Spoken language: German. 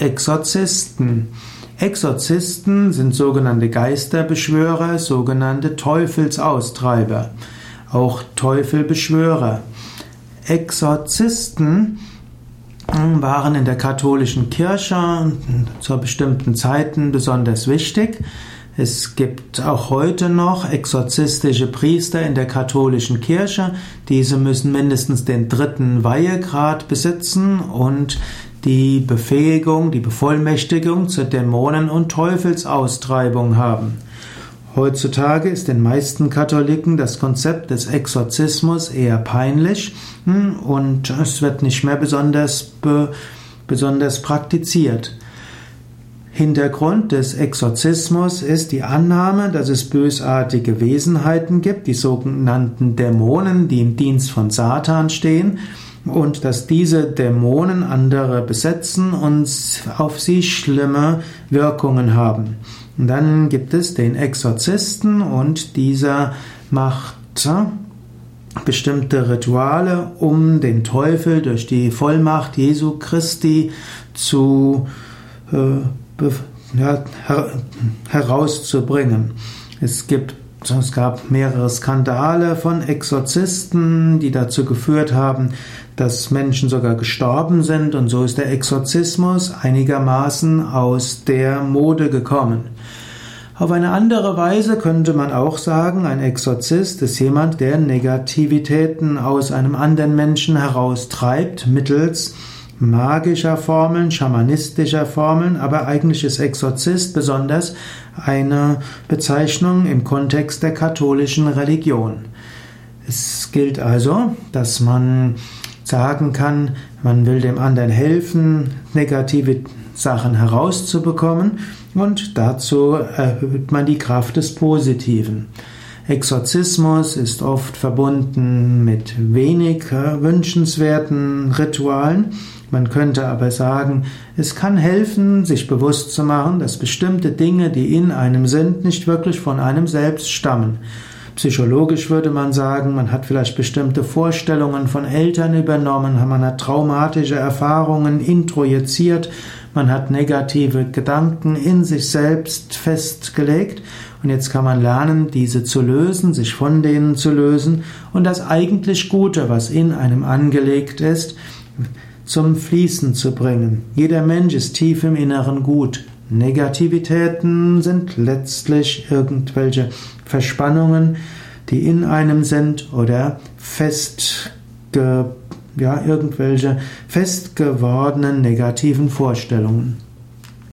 Exorzisten. Exorzisten sind sogenannte Geisterbeschwörer, sogenannte Teufelsaustreiber, auch Teufelbeschwörer. Exorzisten waren in der katholischen Kirche zu bestimmten Zeiten besonders wichtig. Es gibt auch heute noch exorzistische Priester in der katholischen Kirche. Diese müssen mindestens den dritten Weihegrad besitzen und die Befähigung, die Bevollmächtigung zur Dämonen- und Teufelsaustreibung haben. Heutzutage ist den meisten Katholiken das Konzept des Exorzismus eher peinlich hm, und es wird nicht mehr besonders, besonders praktiziert. Hintergrund des Exorzismus ist die Annahme, dass es bösartige Wesenheiten gibt, die sogenannten Dämonen, die im Dienst von Satan stehen, und dass diese Dämonen andere besetzen und auf sie schlimme Wirkungen haben. Und dann gibt es den Exorzisten und dieser macht bestimmte Rituale, um den Teufel durch die Vollmacht Jesu Christi zu äh, ja, her herauszubringen. Es gibt es gab mehrere Skandale von Exorzisten, die dazu geführt haben, dass Menschen sogar gestorben sind und so ist der Exorzismus einigermaßen aus der Mode gekommen. Auf eine andere Weise könnte man auch sagen, ein Exorzist ist jemand, der Negativitäten aus einem anderen Menschen heraustreibt mittels magischer Formeln, schamanistischer Formeln, aber eigentlich ist Exorzist besonders eine Bezeichnung im Kontext der katholischen Religion. Es gilt also, dass man sagen kann, man will dem anderen helfen, negative Sachen herauszubekommen und dazu erhöht man die Kraft des Positiven. Exorzismus ist oft verbunden mit wenig wünschenswerten Ritualen. Man könnte aber sagen, es kann helfen, sich bewusst zu machen, dass bestimmte Dinge, die in einem sind, nicht wirklich von einem selbst stammen. Psychologisch würde man sagen, man hat vielleicht bestimmte Vorstellungen von Eltern übernommen, man hat traumatische Erfahrungen introjiziert, man hat negative Gedanken in sich selbst festgelegt und jetzt kann man lernen, diese zu lösen, sich von denen zu lösen und das eigentlich Gute, was in einem angelegt ist, zum Fließen zu bringen. Jeder Mensch ist tief im Inneren gut. Negativitäten sind letztlich irgendwelche Verspannungen, die in einem sind oder festge, ja, irgendwelche festgewordenen negativen Vorstellungen.